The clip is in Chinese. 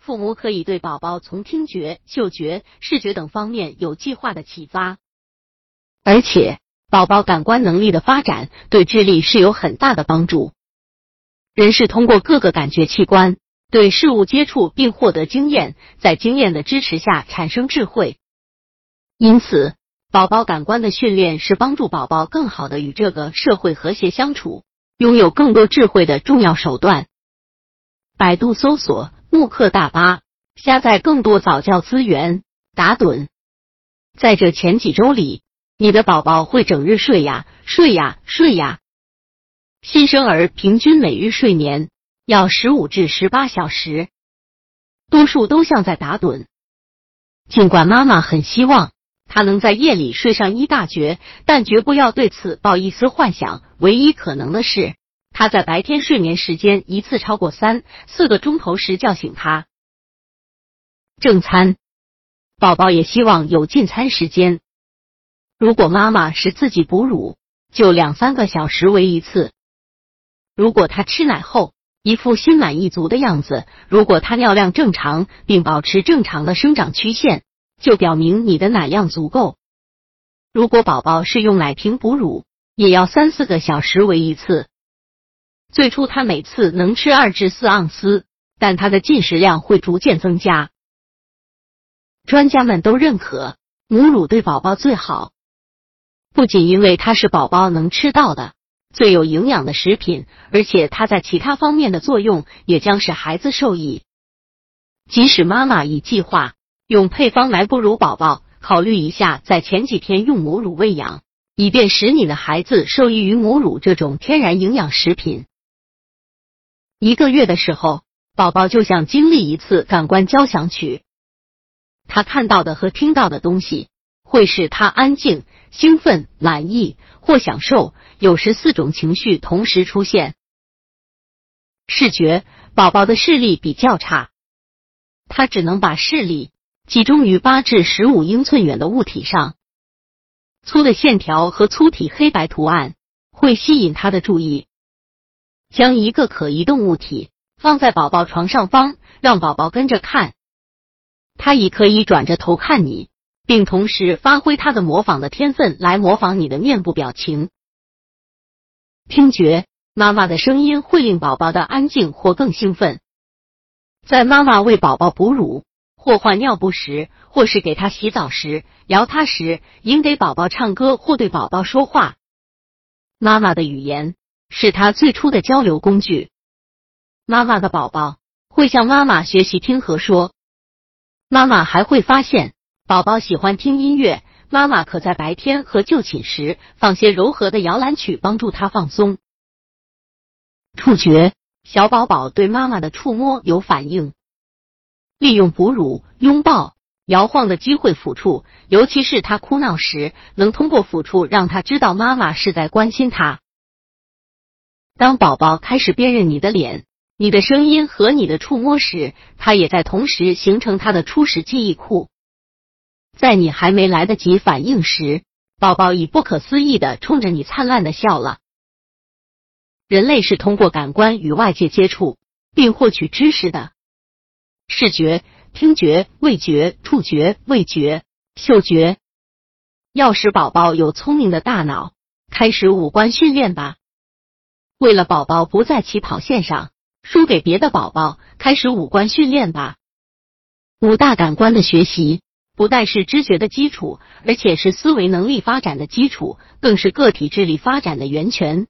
父母可以对宝宝从听觉、嗅觉、视觉等方面有计划的启发，而且宝宝感官能力的发展对智力是有很大的帮助。人是通过各个感觉器官对事物接触并获得经验，在经验的支持下产生智慧。因此，宝宝感官的训练是帮助宝宝更好的与这个社会和谐相处、拥有更多智慧的重要手段。百度搜索。慕课大巴，下载更多早教资源。打盹，在这前几周里，你的宝宝会整日睡呀睡呀睡呀。新生儿平均每日睡眠要十五至十八小时，多数都像在打盹。尽管妈妈很希望他能在夜里睡上一大觉，但绝不要对此抱一丝幻想。唯一可能的是。他在白天睡眠时间一次超过三四个钟头时叫醒他。正餐，宝宝也希望有进餐时间。如果妈妈是自己哺乳，就两三个小时为一次。如果他吃奶后一副心满意足的样子，如果他尿量正常并保持正常的生长曲线，就表明你的奶量足够。如果宝宝是用奶瓶哺乳，也要三四个小时为一次。最初他每次能吃二至四盎司，但他的进食量会逐渐增加。专家们都认可母乳对宝宝最好，不仅因为它是宝宝能吃到的最有营养的食品，而且它在其他方面的作用也将使孩子受益。即使妈妈已计划用配方来哺乳宝宝，考虑一下在前几天用母乳喂养，以便使你的孩子受益于母乳这种天然营养食品。一个月的时候，宝宝就像经历一次感官交响曲，他看到的和听到的东西会使他安静、兴奋、满意或享受，有时四种情绪同时出现。视觉，宝宝的视力比较差，他只能把视力集中于八至十五英寸远的物体上，粗的线条和粗体黑白图案会吸引他的注意。将一个可移动物体放在宝宝床上方，让宝宝跟着看。他已可以转着头看你，并同时发挥他的模仿的天分来模仿你的面部表情。听觉，妈妈的声音会令宝宝的安静或更兴奋。在妈妈为宝宝哺乳或换尿布时，或是给他洗澡时、摇他时，应给宝宝唱歌或对宝宝说话。妈妈的语言。是他最初的交流工具。妈妈的宝宝会向妈妈学习听和说。妈妈还会发现宝宝喜欢听音乐，妈妈可在白天和就寝时放些柔和的摇篮曲，帮助他放松。触觉，小宝宝对妈妈的触摸有反应。利用哺乳、拥抱、摇晃的机会抚触，尤其是他哭闹时，能通过抚触让他知道妈妈是在关心他。当宝宝开始辨认你的脸、你的声音和你的触摸时，他也在同时形成他的初始记忆库。在你还没来得及反应时，宝宝已不可思议的冲着你灿烂的笑了。人类是通过感官与外界接触并获取知识的，视觉、听觉、味觉、触觉、味觉、嗅觉。要使宝宝有聪明的大脑，开始五官训练吧。为了宝宝不在起跑线上输给别的宝宝，开始五官训练吧。五大感官的学习不但是知觉的基础，而且是思维能力发展的基础，更是个体智力发展的源泉。